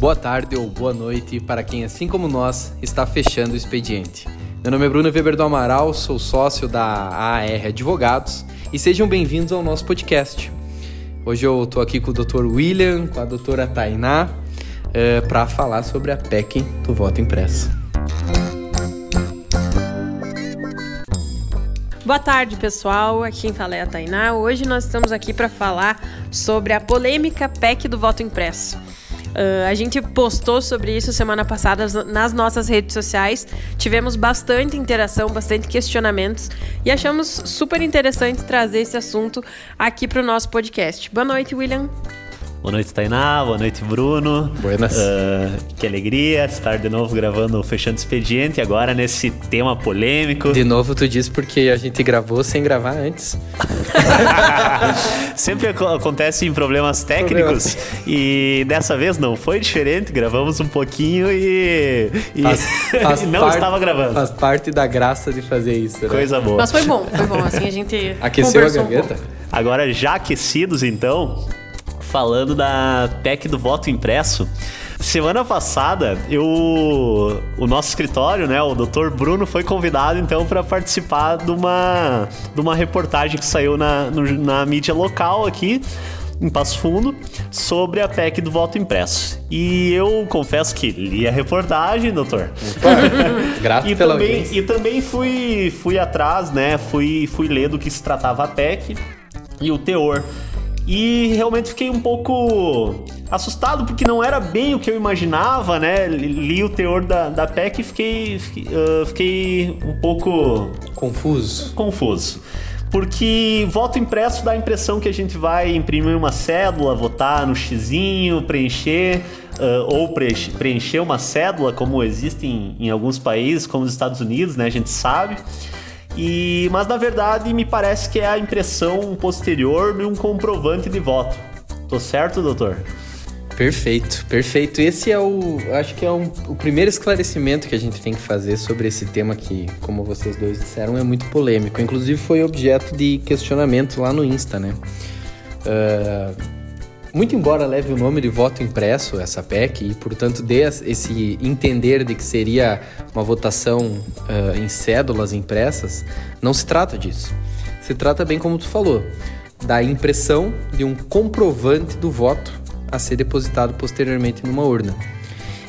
boa tarde ou boa noite para quem, assim como nós, está fechando o expediente. Meu nome é Bruno Weber do Amaral, sou sócio da AR Advogados e sejam bem-vindos ao nosso podcast. Hoje eu estou aqui com o Dr. William, com a doutora Tainá, é, para falar sobre a PEC do voto impresso. Boa tarde, pessoal. Aqui quem fala é a Tainá. Hoje nós estamos aqui para falar sobre a polêmica PEC do voto impresso. Uh, a gente postou sobre isso semana passada nas nossas redes sociais. Tivemos bastante interação, bastante questionamentos e achamos super interessante trazer esse assunto aqui para o nosso podcast. Boa noite, William. Boa noite, Tainá. Boa noite, Bruno. Buenas. Uh, que alegria estar de novo gravando o Fechando Expediente, agora nesse tema polêmico. De novo, tu disse porque a gente gravou sem gravar antes. Sempre acontecem problemas técnicos e dessa vez não foi diferente. Gravamos um pouquinho e, e, faz, faz e não parte, estava gravando. Faz parte da graça de fazer isso. Né? Coisa boa. Mas foi bom, foi bom. Assim a gente. Aqueceu a gaveta? Um Agora, já aquecidos, então, falando da PEC do voto impresso. Semana passada, eu, o nosso escritório, né, o Dr. Bruno foi convidado então para participar de uma, de uma reportagem que saiu na, no, na mídia local aqui em Passo Fundo sobre a PEC do voto impresso. E eu confesso que li a reportagem, doutor. Grato e pela também, E também fui, fui atrás, né? Fui, fui ler do que se tratava a PEC e o teor. E realmente fiquei um pouco assustado, porque não era bem o que eu imaginava, né? Li o teor da, da PEC e fiquei, fiquei, uh, fiquei um pouco. Confuso. Confuso. Porque voto impresso dá a impressão que a gente vai imprimir uma cédula, votar no xizinho, preencher, uh, ou preencher uma cédula, como existe em, em alguns países, como os Estados Unidos, né? A gente sabe. E, mas na verdade me parece que é a impressão posterior de um comprovante de voto. Tô certo, doutor? Perfeito, perfeito. Esse é o, acho que é um, o primeiro esclarecimento que a gente tem que fazer sobre esse tema que, como vocês dois disseram, é muito polêmico. Inclusive foi objeto de questionamento lá no Insta, né? Uh, muito embora leve o nome de voto impresso, essa PEC, e portanto dê esse entender de que seria uma votação uh, em cédulas impressas, não se trata disso. Se trata, bem como tu falou, da impressão de um comprovante do voto a ser depositado posteriormente numa urna.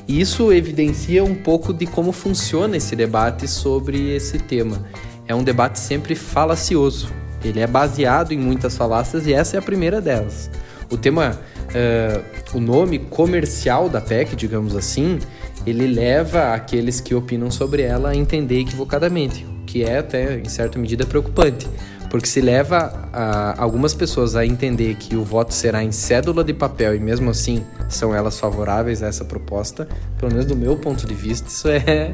E isso evidencia um pouco de como funciona esse debate sobre esse tema. É um debate sempre falacioso. Ele é baseado em muitas falácias e essa é a primeira delas o tema, uh, o nome comercial da PEC, digamos assim, ele leva aqueles que opinam sobre ela a entender equivocadamente, o que é até em certa medida preocupante, porque se leva algumas pessoas a entender que o voto será em cédula de papel e mesmo assim são elas favoráveis a essa proposta, pelo menos do meu ponto de vista, isso é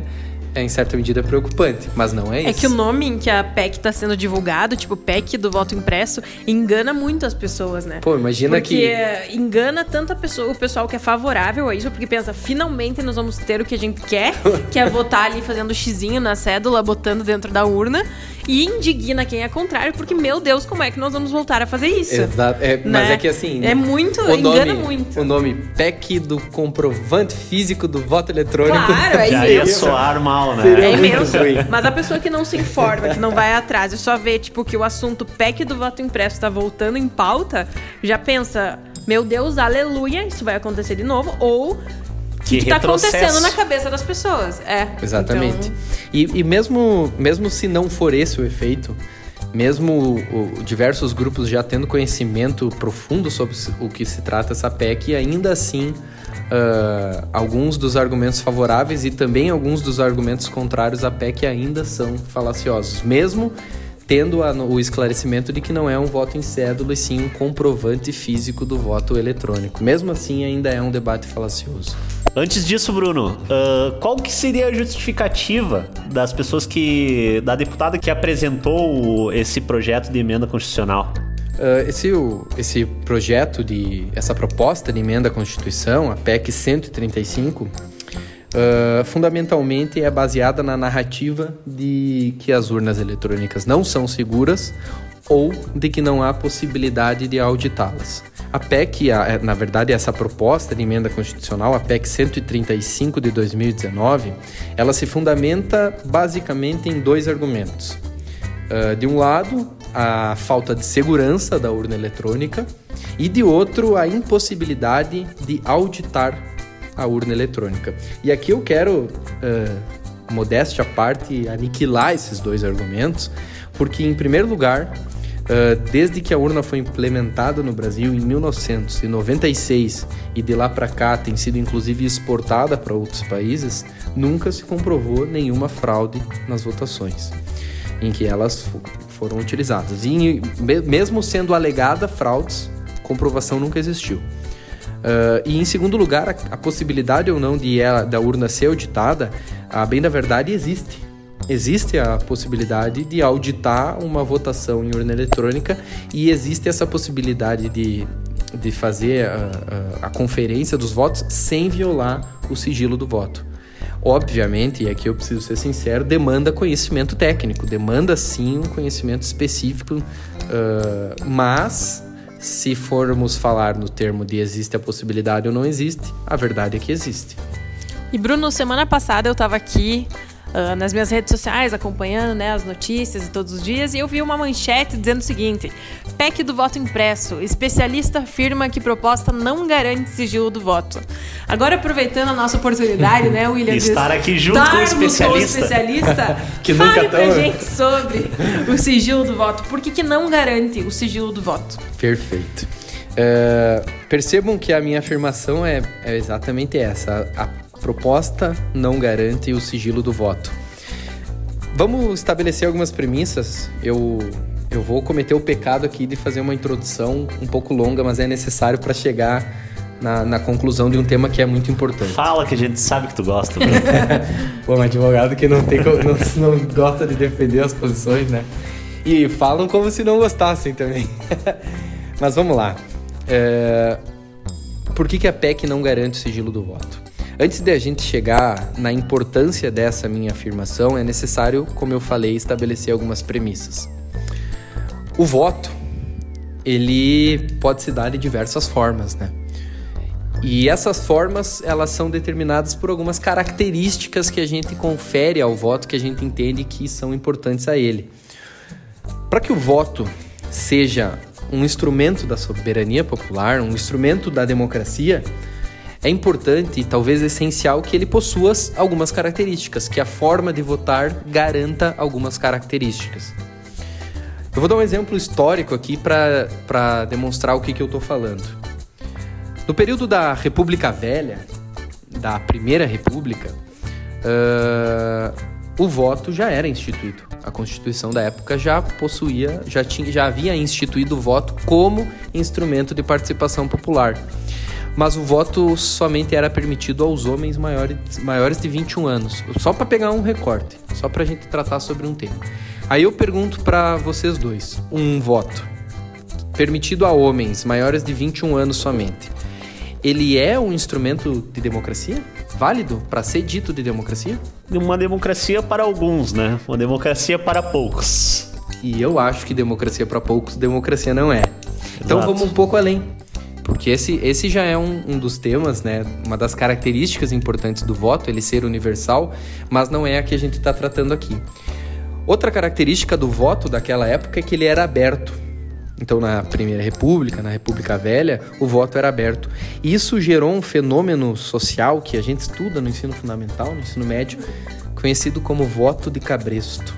é em certa medida preocupante, mas não é isso. É que o nome em que a PEC está sendo divulgado, tipo PEC do voto impresso, engana muito as pessoas, né? Pô, imagina porque que. Porque engana tanta pessoa, o pessoal que é favorável a isso, porque pensa, finalmente nós vamos ter o que a gente quer, que é votar ali fazendo xizinho na cédula, botando dentro da urna, e indigna quem é contrário, porque, meu Deus, como é que nós vamos voltar a fazer isso? Exato. É, né? Mas é que assim. É muito, engana nome, muito. O nome PEC do comprovante físico do voto eletrônico. Claro, é Já ia soar mal né? Seria é imenso. Mas a pessoa que não se informa, que não vai atrás e só vê, tipo, que o assunto PEC do voto impresso tá voltando em pauta, já pensa, meu Deus, aleluia, isso vai acontecer de novo. Ou que está acontecendo na cabeça das pessoas. É. Exatamente. Então... E, e, mesmo, mesmo se não for esse o efeito, mesmo o, diversos grupos já tendo conhecimento profundo sobre o que se trata essa PEC, ainda assim uh, alguns dos argumentos favoráveis e também alguns dos argumentos contrários à PEC ainda são falaciosos, mesmo tendo a, o esclarecimento de que não é um voto em cédula e sim um comprovante físico do voto eletrônico. Mesmo assim, ainda é um debate falacioso. Antes disso, Bruno, uh, qual que seria a justificativa das pessoas que. da deputada que apresentou esse projeto de emenda constitucional? Uh, esse, esse projeto de. essa proposta de emenda à Constituição, a PEC 135, uh, fundamentalmente é baseada na narrativa de que as urnas eletrônicas não são seguras ou de que não há possibilidade de auditá-las. A PEC, a, na verdade, essa proposta de emenda constitucional, a PEC 135 de 2019, ela se fundamenta basicamente em dois argumentos. Uh, de um lado, a falta de segurança da urna eletrônica e de outro, a impossibilidade de auditar a urna eletrônica. E aqui eu quero, uh, modéstia à parte, aniquilar esses dois argumentos, porque, em primeiro lugar, Uh, desde que a urna foi implementada no Brasil em 1996 e de lá para cá tem sido inclusive exportada para outros países, nunca se comprovou nenhuma fraude nas votações em que elas foram utilizadas. E mesmo sendo alegada fraudes, comprovação nunca existiu. Uh, e em segundo lugar, a, a possibilidade ou não de ela, da urna ser auditada, a bem da verdade existe existe a possibilidade de auditar uma votação em urna eletrônica e existe essa possibilidade de, de fazer a, a, a conferência dos votos sem violar o sigilo do voto. Obviamente, e aqui eu preciso ser sincero, demanda conhecimento técnico, demanda sim um conhecimento específico, uh, mas se formos falar no termo de existe a possibilidade ou não existe, a verdade é que existe. E Bruno, semana passada eu estava aqui uh, nas minhas redes sociais, acompanhando né, as notícias todos os dias, e eu vi uma manchete dizendo o seguinte: PEC do voto impresso. Especialista afirma que proposta não garante sigilo do voto. Agora, aproveitando a nossa oportunidade, né, William? Estar aqui junto com o especialista. Com o especialista que fale nunca pra tão... gente sobre o sigilo do voto. Por que, que não garante o sigilo do voto? Perfeito. Uh, percebam que a minha afirmação é, é exatamente essa. A proposta não garante o sigilo do voto. Vamos estabelecer algumas premissas. Eu, eu vou cometer o pecado aqui de fazer uma introdução um pouco longa, mas é necessário para chegar na, na, conclusão de um tema que é muito importante. Fala que a gente sabe que tu gosta. Pô, um advogado que não, tem, não, não gosta de defender as posições, né? E falam como se não gostassem também. mas vamos lá. É... Por que, que a PEC não garante o sigilo do voto? Antes de a gente chegar na importância dessa minha afirmação, é necessário, como eu falei, estabelecer algumas premissas. O voto, ele pode se dar de diversas formas, né? E essas formas, elas são determinadas por algumas características que a gente confere ao voto, que a gente entende que são importantes a ele. Para que o voto seja um instrumento da soberania popular, um instrumento da democracia, é importante talvez essencial que ele possua algumas características, que a forma de votar garanta algumas características. Eu vou dar um exemplo histórico aqui para demonstrar o que, que eu estou falando. No período da República Velha, da Primeira República, uh, o voto já era instituído. A Constituição da época já possuía, já, tinha, já havia instituído o voto como instrumento de participação popular mas o voto somente era permitido aos homens maiores, maiores de 21 anos. Só para pegar um recorte, só para a gente tratar sobre um tema. Aí eu pergunto para vocês dois: um voto permitido a homens maiores de 21 anos somente, ele é um instrumento de democracia? Válido para ser dito de democracia? Uma democracia para alguns, né? Uma democracia para poucos. E eu acho que democracia para poucos, democracia não é. Então Exato. vamos um pouco além. Porque esse, esse já é um, um dos temas, né? Uma das características importantes do voto, ele ser universal, mas não é a que a gente está tratando aqui. Outra característica do voto daquela época é que ele era aberto. Então, na Primeira República, na República Velha, o voto era aberto. E isso gerou um fenômeno social que a gente estuda no ensino fundamental, no ensino médio, conhecido como voto de cabresto.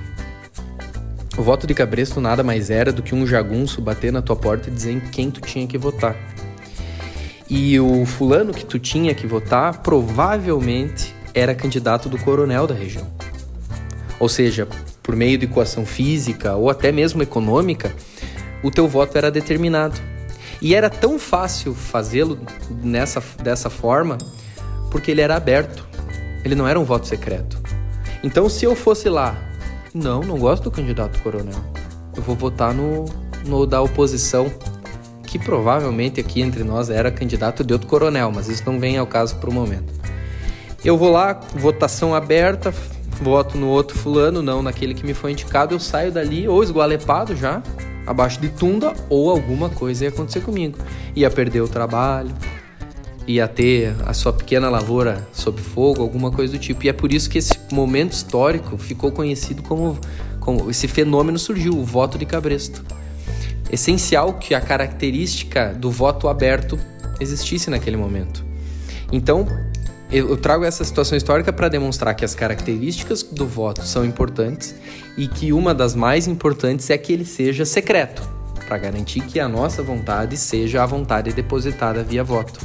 O voto de cabresto nada mais era do que um jagunço bater na tua porta e dizer quem tu tinha que votar. E o fulano que tu tinha que votar provavelmente era candidato do coronel da região. Ou seja, por meio de equação física ou até mesmo econômica, o teu voto era determinado. E era tão fácil fazê-lo nessa dessa forma porque ele era aberto. Ele não era um voto secreto. Então, se eu fosse lá, não, não gosto do candidato coronel. Eu vou votar no, no da oposição que provavelmente aqui entre nós era candidato de outro coronel, mas isso não vem ao caso para o momento. Eu vou lá, votação aberta, voto no outro fulano, não naquele que me foi indicado, eu saio dali ou esgualepado já, abaixo de tunda ou alguma coisa ia acontecer comigo. Ia perder o trabalho, ia ter a sua pequena lavoura sob fogo, alguma coisa do tipo. E é por isso que esse momento histórico ficou conhecido como, como esse fenômeno surgiu, o voto de cabresto. Essencial que a característica do voto aberto existisse naquele momento. Então, eu trago essa situação histórica para demonstrar que as características do voto são importantes e que uma das mais importantes é que ele seja secreto, para garantir que a nossa vontade seja a vontade depositada via voto.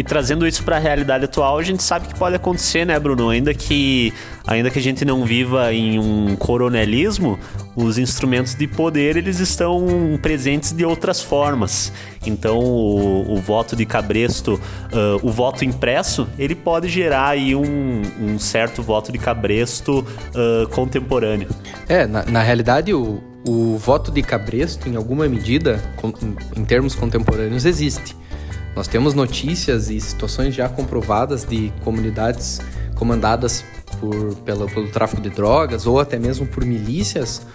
E trazendo isso para a realidade atual, a gente sabe que pode acontecer, né, Bruno? Ainda que, ainda que a gente não viva em um coronelismo, os instrumentos de poder eles estão presentes de outras formas. Então, o, o voto de cabresto, uh, o voto impresso, ele pode gerar aí um, um certo voto de cabresto uh, contemporâneo. É, na, na realidade, o, o voto de cabresto, em alguma medida, em termos contemporâneos, existe. Nós temos notícias e situações já comprovadas de comunidades comandadas por, pelo, pelo tráfico de drogas ou até mesmo por milícias,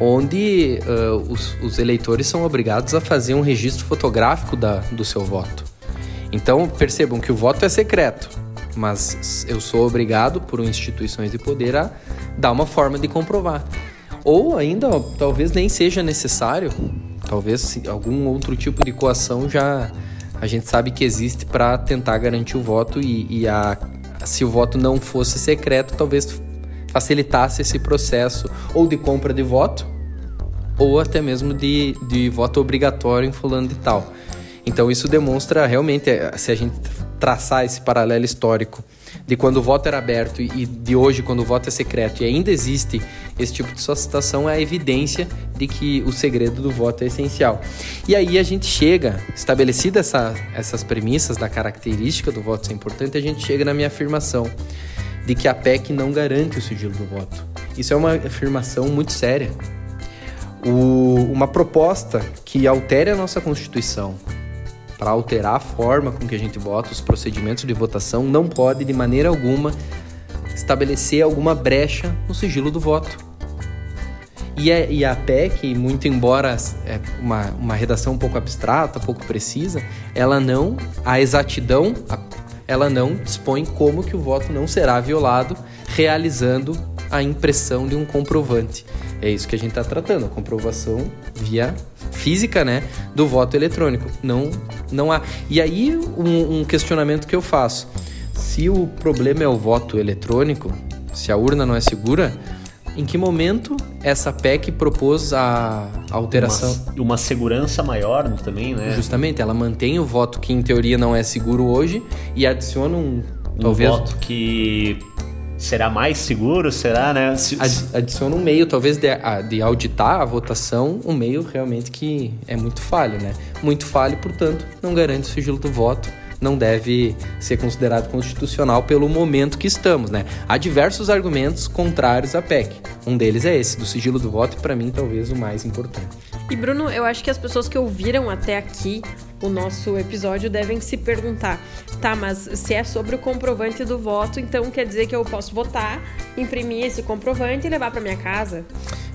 onde uh, os, os, eleitores são obrigados a fazer um registro fotográfico da, do seu voto. Então percebam que o voto é secreto, mas eu sou obrigado por instituições de poder a dar uma forma de comprovar. Ou ainda, talvez nem seja necessário, talvez algum outro tipo de coação já a gente sabe que existe para tentar garantir o voto e, e a, se o voto não fosse secreto, talvez facilitasse esse processo ou de compra de voto ou até mesmo de, de voto obrigatório em fulano de tal. Então isso demonstra realmente, eh, se a gente traçar esse paralelo histórico de quando o voto era aberto e de hoje quando o voto é secreto e ainda existe esse tipo de solicitação é a evidência de que o segredo do voto é essencial. E aí a gente chega, estabelecida essa, essas premissas da característica do voto ser importante, a gente chega na minha afirmação de que a PEC não garante o sigilo do voto. Isso é uma afirmação muito séria. O, uma proposta que altere a nossa Constituição, para alterar a forma com que a gente vota, os procedimentos de votação, não pode de maneira alguma estabelecer alguma brecha no sigilo do voto. E a, e a PEC, muito embora é uma, uma redação um pouco abstrata, pouco precisa, ela não, a exatidão, ela não dispõe como que o voto não será violado realizando a impressão de um comprovante. É isso que a gente está tratando, a comprovação via física, né, do voto eletrônico. Não, não há. E aí um, um questionamento que eu faço: se o problema é o voto eletrônico, se a urna não é segura, em que momento essa PEC propôs a alteração? Uma, uma, segurança maior também, né? Justamente, ela mantém o voto que em teoria não é seguro hoje e adiciona um. Um talvez... voto que será mais seguro? Será, né? Se, Adiciona um meio, talvez, de, de auditar a votação, um meio realmente que é muito falho, né? Muito falho, portanto, não garante o sigilo do voto não deve ser considerado constitucional pelo momento que estamos, né? Há diversos argumentos contrários à PEC. Um deles é esse, do sigilo do voto, e para mim talvez o mais importante. E Bruno, eu acho que as pessoas que ouviram até aqui o nosso episódio devem se perguntar: tá, mas se é sobre o comprovante do voto, então quer dizer que eu posso votar, imprimir esse comprovante e levar para minha casa?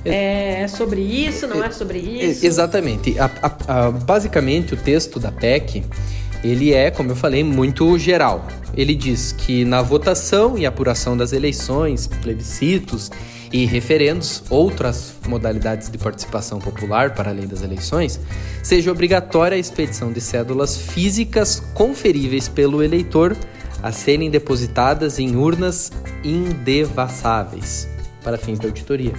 É sobre isso, não é sobre isso? Exatamente. A, a, a, basicamente, o texto da PEC ele é, como eu falei, muito geral. Ele diz que na votação e apuração das eleições, plebiscitos e referendos, outras modalidades de participação popular para além das eleições, seja obrigatória a expedição de cédulas físicas conferíveis pelo eleitor a serem depositadas em urnas indevassáveis para fins da auditoria.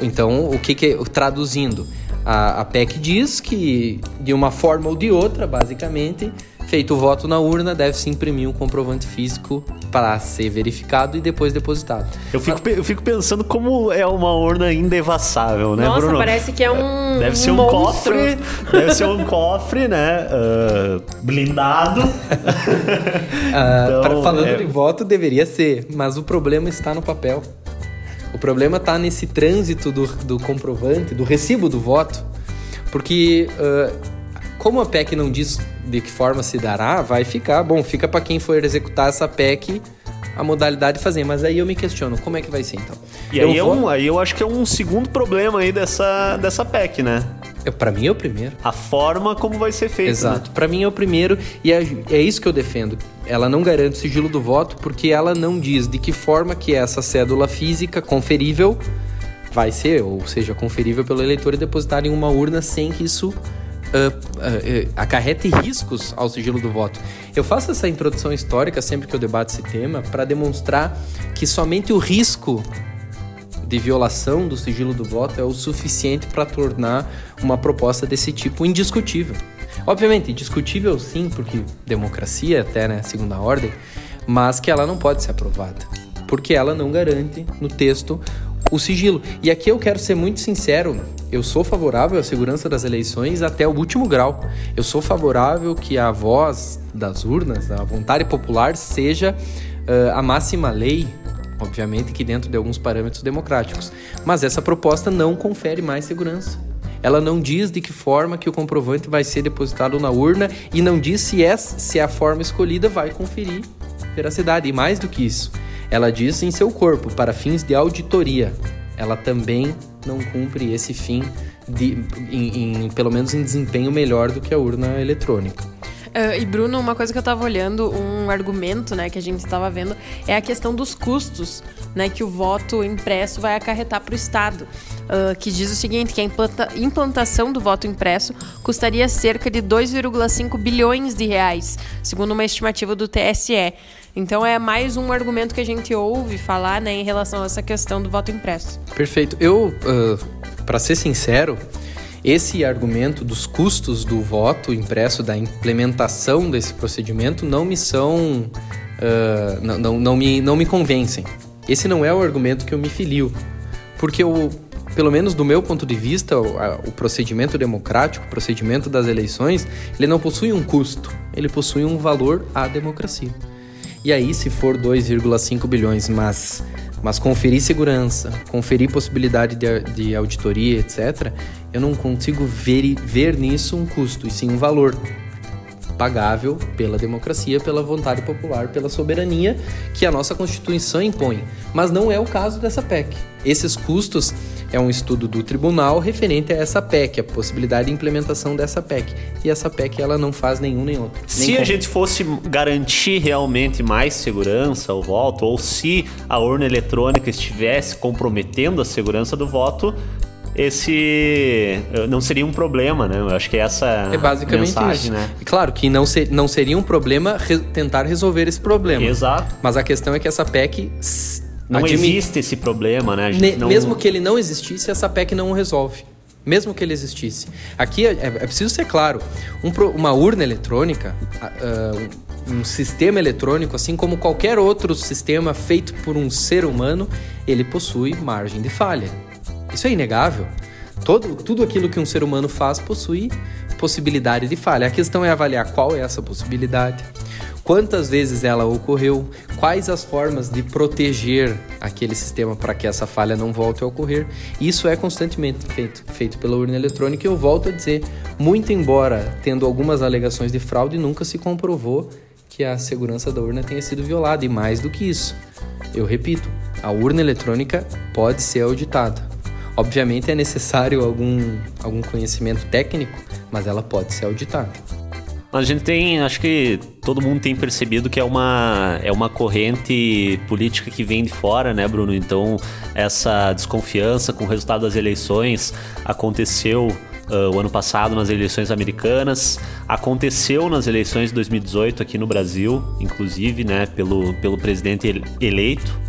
Então, o que, que traduzindo? A, a PEC diz que, de uma forma ou de outra, basicamente, feito o voto na urna, deve-se imprimir um comprovante físico para ser verificado e depois depositado. Eu fico, eu fico pensando como é uma urna indevassável, né, Nossa, Bruno? parece que é um. Deve ser um, um cofre. Deve ser um cofre, né? Uh, blindado. uh, então, falando é... de voto, deveria ser, mas o problema está no papel. O problema está nesse trânsito do, do comprovante, do recibo do voto, porque uh, como a PEC não diz de que forma se dará, vai ficar, bom, fica para quem for executar essa PEC a modalidade de fazer. Mas aí eu me questiono, como é que vai ser então? E aí, eu, é um, aí eu acho que é um segundo problema aí dessa, dessa PEC, né? É, para mim é o primeiro. A forma como vai ser feito. Exato. Né? Para mim é o primeiro e é, é isso que eu defendo. Ela não garante o sigilo do voto porque ela não diz de que forma que essa cédula física conferível vai ser, ou seja, conferível pelo eleitor e depositada em uma urna sem que isso uh, uh, riscos ao sigilo do voto. Eu faço essa introdução histórica sempre que eu debato esse tema para demonstrar que somente o risco de violação do sigilo do voto é o suficiente para tornar uma proposta desse tipo indiscutível. Obviamente, indiscutível sim, porque democracia até, né, segunda ordem, mas que ela não pode ser aprovada, porque ela não garante no texto o sigilo. E aqui eu quero ser muito sincero, eu sou favorável à segurança das eleições até o último grau. Eu sou favorável que a voz das urnas, a vontade popular, seja uh, a máxima lei obviamente que dentro de alguns parâmetros democráticos. Mas essa proposta não confere mais segurança. Ela não diz de que forma que o comprovante vai ser depositado na urna e não diz se, é, se a forma escolhida vai conferir veracidade. E mais do que isso, ela diz em seu corpo, para fins de auditoria. Ela também não cumpre esse fim, de, em, em, pelo menos em desempenho melhor do que a urna eletrônica. Uh, e Bruno, uma coisa que eu estava olhando, um argumento, né, que a gente estava vendo, é a questão dos custos, né, que o voto impresso vai acarretar para o Estado. Uh, que diz o seguinte, que a implanta implantação do voto impresso custaria cerca de 2,5 bilhões de reais, segundo uma estimativa do TSE. Então é mais um argumento que a gente ouve falar né, em relação a essa questão do voto impresso. Perfeito. Eu, uh, para ser sincero, esse argumento dos custos do voto impresso, da implementação desse procedimento, não me são. Uh, não, não, não, me, não me convencem. Esse não é o argumento que eu me filio. Porque, o, pelo menos do meu ponto de vista, o, a, o procedimento democrático, o procedimento das eleições, ele não possui um custo, ele possui um valor à democracia. E aí, se for 2,5 bilhões, mas mas conferir segurança, conferir possibilidade de, de auditoria, etc., eu não consigo ver, ver nisso um custo, e sim um valor pagável pela democracia, pela vontade popular, pela soberania que a nossa Constituição impõe. Mas não é o caso dessa PEC. Esses custos é um estudo do tribunal referente a essa PEC, a possibilidade de implementação dessa PEC. E essa PEC ela não faz nenhum nem outro. Se nem a gente fosse garantir realmente mais segurança ao voto, ou se a urna eletrônica estivesse comprometendo a segurança do voto, esse eh, não seria um problema, né? Eu acho que é essa é basicamente mensagem, isso. né? E claro que não, ser, não seria um problema re tentar resolver esse problema. Exato. Mas a questão é que essa PEC não existe esse problema, né? Ne não... Mesmo que ele não existisse, essa PEC não o resolve. Mesmo que ele existisse. Aqui é, é preciso ser claro: um, uma urna eletrônica, uh, um sistema eletrônico, assim como qualquer outro sistema feito por um ser humano, ele possui margem de falha. Isso é inegável. Todo, tudo aquilo que um ser humano faz possui possibilidade de falha. A questão é avaliar qual é essa possibilidade, quantas vezes ela ocorreu, quais as formas de proteger aquele sistema para que essa falha não volte a ocorrer. Isso é constantemente feito, feito pela urna eletrônica e eu volto a dizer, muito embora tendo algumas alegações de fraude, nunca se comprovou que a segurança da urna tenha sido violada e mais do que isso. Eu repito, a urna eletrônica pode ser auditada. Obviamente é necessário algum, algum conhecimento técnico, mas ela pode ser auditada. A gente tem, acho que todo mundo tem percebido que é uma, é uma corrente política que vem de fora, né, Bruno? Então, essa desconfiança com o resultado das eleições aconteceu uh, o ano passado nas eleições americanas, aconteceu nas eleições de 2018 aqui no Brasil, inclusive, né, pelo, pelo presidente eleito.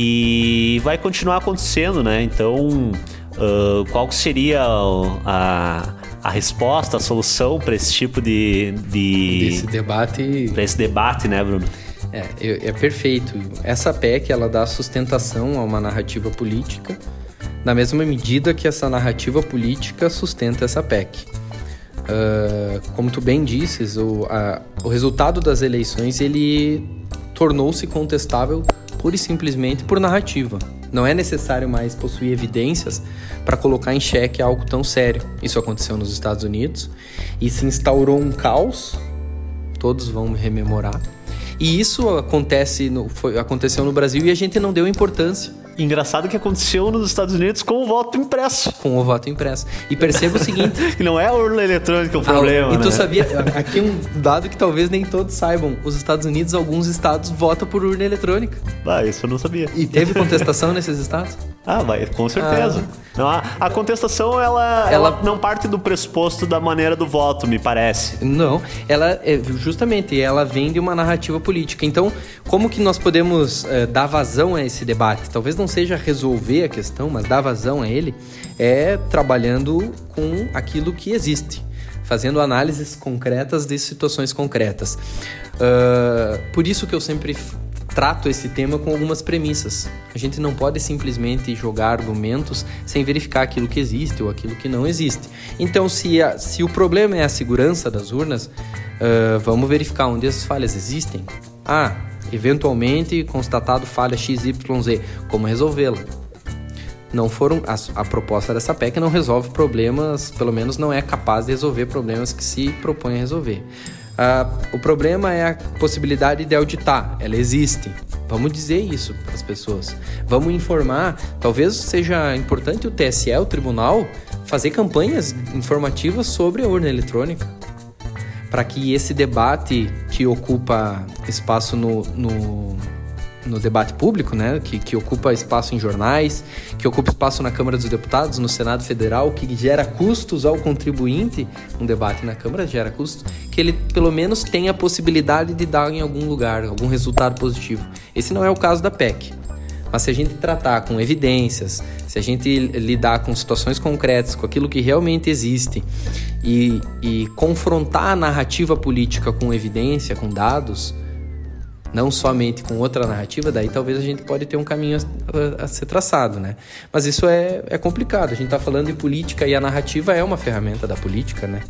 E vai continuar acontecendo, né? Então, uh, qual seria a a resposta, a solução para esse tipo de, de Desse debate. Para esse debate, né, Bruno? É, é, perfeito. Essa PEC ela dá sustentação a uma narrativa política, na mesma medida que essa narrativa política sustenta essa PEC. Uh, como tu bem disses, o, a, o resultado das eleições ele tornou-se contestável pura e simplesmente por narrativa. Não é necessário mais possuir evidências para colocar em xeque algo tão sério. Isso aconteceu nos Estados Unidos e se instaurou um caos, todos vão rememorar. E isso acontece no, foi, aconteceu no Brasil e a gente não deu importância. Engraçado que aconteceu nos Estados Unidos com o voto impresso. Com o voto impresso. E perceba o seguinte: que não é a urna eletrônica o problema. Ah, e tu né? sabia, aqui um dado que talvez nem todos saibam: os Estados Unidos, alguns estados votam por urna eletrônica. Ah, isso eu não sabia. E teve contestação nesses estados? Ah, vai, com certeza. Ah. Não, a, a, contestação, ela, ela, ela, não parte do pressuposto da maneira do voto, me parece. Não, ela é justamente, ela vem de uma narrativa política. Então, como que nós podemos é, dar vazão a esse debate? Talvez não seja resolver a questão, mas dar vazão a ele é trabalhando com aquilo que existe fazendo análises concretas de situações concretas. Uh, por isso que eu sempre trato esse tema com algumas premissas. A gente não pode simplesmente jogar argumentos sem verificar aquilo que existe ou aquilo que não existe. Então, se, a, se o problema é a segurança das urnas, uh, vamos verificar onde as falhas existem. Ah, eventualmente constatado falha XYZ, como resolvê-la? Não foram a, a proposta dessa PEC não resolve problemas, pelo menos não é capaz de resolver problemas que se propõe a resolver. O problema é a possibilidade de auditar, ela existe. Vamos dizer isso para as pessoas. Vamos informar. Talvez seja importante o TSE, o tribunal, fazer campanhas informativas sobre a urna eletrônica. Para que esse debate que ocupa espaço no, no no debate público, né, que, que ocupa espaço em jornais, que ocupa espaço na Câmara dos Deputados, no Senado Federal, que gera custos ao contribuinte, um debate na Câmara gera custos, que ele pelo menos tenha a possibilidade de dar em algum lugar algum resultado positivo. Esse não é o caso da PEC. Mas se a gente tratar com evidências, se a gente lidar com situações concretas, com aquilo que realmente existe e, e confrontar a narrativa política com evidência, com dados, não somente com outra narrativa, daí talvez a gente pode ter um caminho a, a, a ser traçado, né? Mas isso é, é complicado. A gente está falando de política e a narrativa é uma ferramenta da política, né?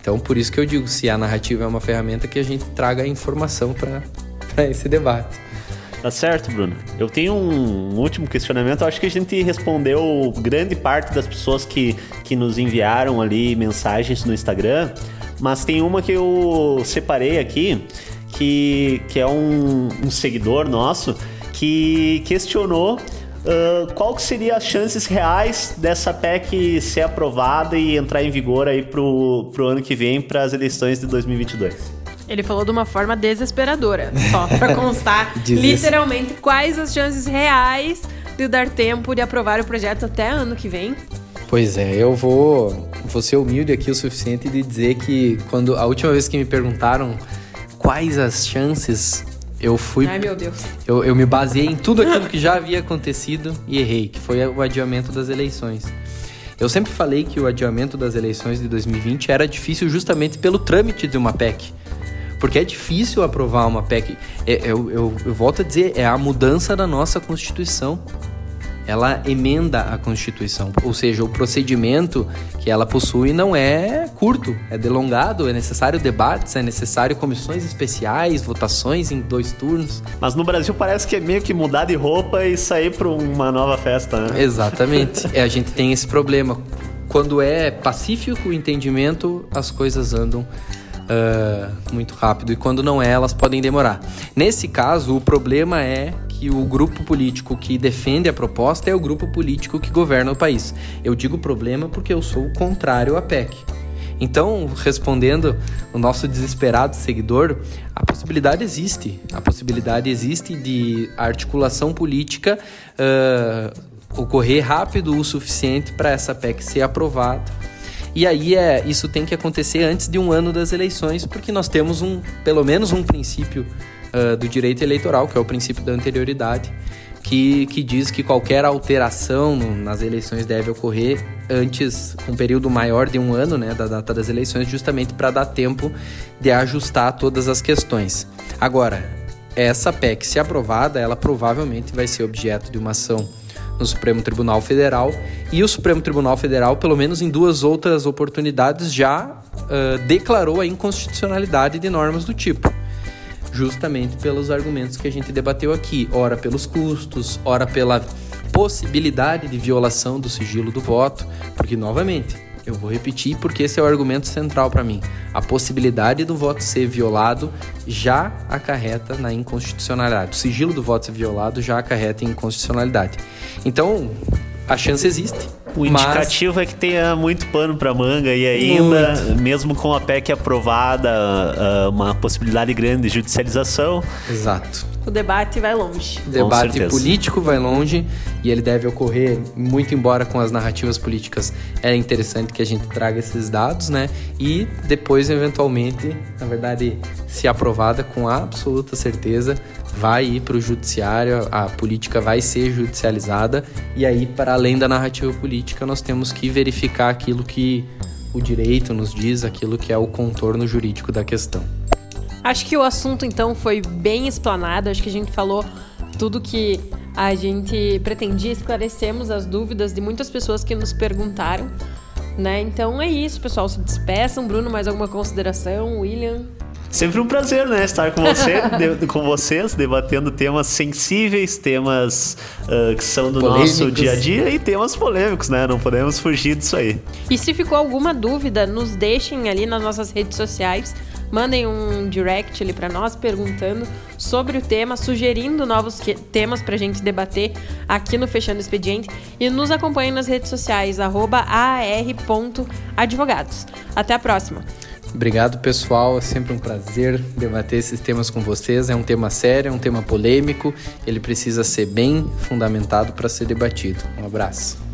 Então, por isso que eu digo, se a narrativa é uma ferramenta, que a gente traga informação para esse debate. Tá certo, Bruno. Eu tenho um último questionamento. Eu acho que a gente respondeu grande parte das pessoas que, que nos enviaram ali mensagens no Instagram, mas tem uma que eu separei aqui que, que é um, um seguidor nosso, que questionou Uh, qual que seria as chances reais dessa PEC ser aprovada e entrar em vigor aí pro, pro ano que vem, para as eleições de 2022? Ele falou de uma forma desesperadora, só para constar literalmente quais as chances reais de dar tempo de aprovar o projeto até ano que vem. Pois é, eu vou, vou ser humilde aqui o suficiente de dizer que quando a última vez que me perguntaram quais as chances eu fui. Ai, meu Deus. Eu, eu me baseei em tudo aquilo que já havia acontecido e errei, que foi o adiamento das eleições. Eu sempre falei que o adiamento das eleições de 2020 era difícil justamente pelo trâmite de uma PEC. Porque é difícil aprovar uma PEC. É, eu, eu, eu volto a dizer, é a mudança da nossa Constituição ela emenda a Constituição, ou seja, o procedimento que ela possui não é curto, é delongado, é necessário debates, é necessário comissões especiais, votações em dois turnos. Mas no Brasil parece que é meio que mudar de roupa e sair para uma nova festa, né? Exatamente. é, a gente tem esse problema. Quando é pacífico o entendimento, as coisas andam Uh, muito rápido e quando não é, elas podem demorar. Nesse caso, o problema é que o grupo político que defende a proposta é o grupo político que governa o país. Eu digo problema porque eu sou o contrário à PEC. Então, respondendo o nosso desesperado seguidor, a possibilidade existe. A possibilidade existe de articulação política uh, ocorrer rápido o suficiente para essa PEC ser aprovada. E aí é, isso tem que acontecer antes de um ano das eleições, porque nós temos um, pelo menos um princípio uh, do direito eleitoral, que é o princípio da anterioridade, que, que diz que qualquer alteração no, nas eleições deve ocorrer antes, um período maior de um ano, né, da data das eleições, justamente para dar tempo de ajustar todas as questões. Agora, essa PEC, se aprovada, ela provavelmente vai ser objeto de uma ação no Supremo Tribunal Federal e o Supremo Tribunal Federal, pelo menos em duas outras oportunidades, já uh, declarou a inconstitucionalidade de normas do tipo justamente pelos argumentos que a gente debateu aqui, ora pelos custos, ora pela possibilidade de violação do sigilo do voto, porque novamente Eu vou repetir porque esse é o argumento central para mim. A possibilidade do voto ser violado já acarreta na inconstitucionalidade. O sigilo do voto ser violado já acarreta em inconstitucionalidade. Então, a chance existe. O indicativo mas... é que tenha muito pano para manga e ainda, muito. mesmo com a PEC aprovada, ah, uma possibilidade grande de judicialização. Exato. O debate vai longe. O debate político vai longe e ele deve ocorrer, muito embora com as narrativas políticas é interessante que a gente traga esses dados, né? E depois, eventualmente, na verdade, se aprovada com absoluta certeza, vai ir para o judiciário, a política vai ser judicializada e aí, para além da narrativa política, nós temos que verificar aquilo que o direito nos diz, aquilo que é o contorno jurídico da questão. Acho que o assunto então foi bem explanado, acho que a gente falou tudo que a gente pretendia, esclarecemos as dúvidas de muitas pessoas que nos perguntaram. Né? Então é isso, pessoal. Se despeçam. Bruno, mais alguma consideração? William? Sempre um prazer, né? Estar com você, de, com vocês, debatendo temas sensíveis, temas uh, que são do polêmicos. nosso dia a dia e temas polêmicos, né? Não podemos fugir disso aí. E se ficou alguma dúvida, nos deixem ali nas nossas redes sociais. Mandem um direct ali para nós perguntando sobre o tema, sugerindo novos que, temas para a gente debater aqui no Fechando Expediente e nos acompanhem nas redes sociais, ar.advogados. Até a próxima! Obrigado, pessoal. É sempre um prazer debater esses temas com vocês. É um tema sério, é um tema polêmico. Ele precisa ser bem fundamentado para ser debatido. Um abraço.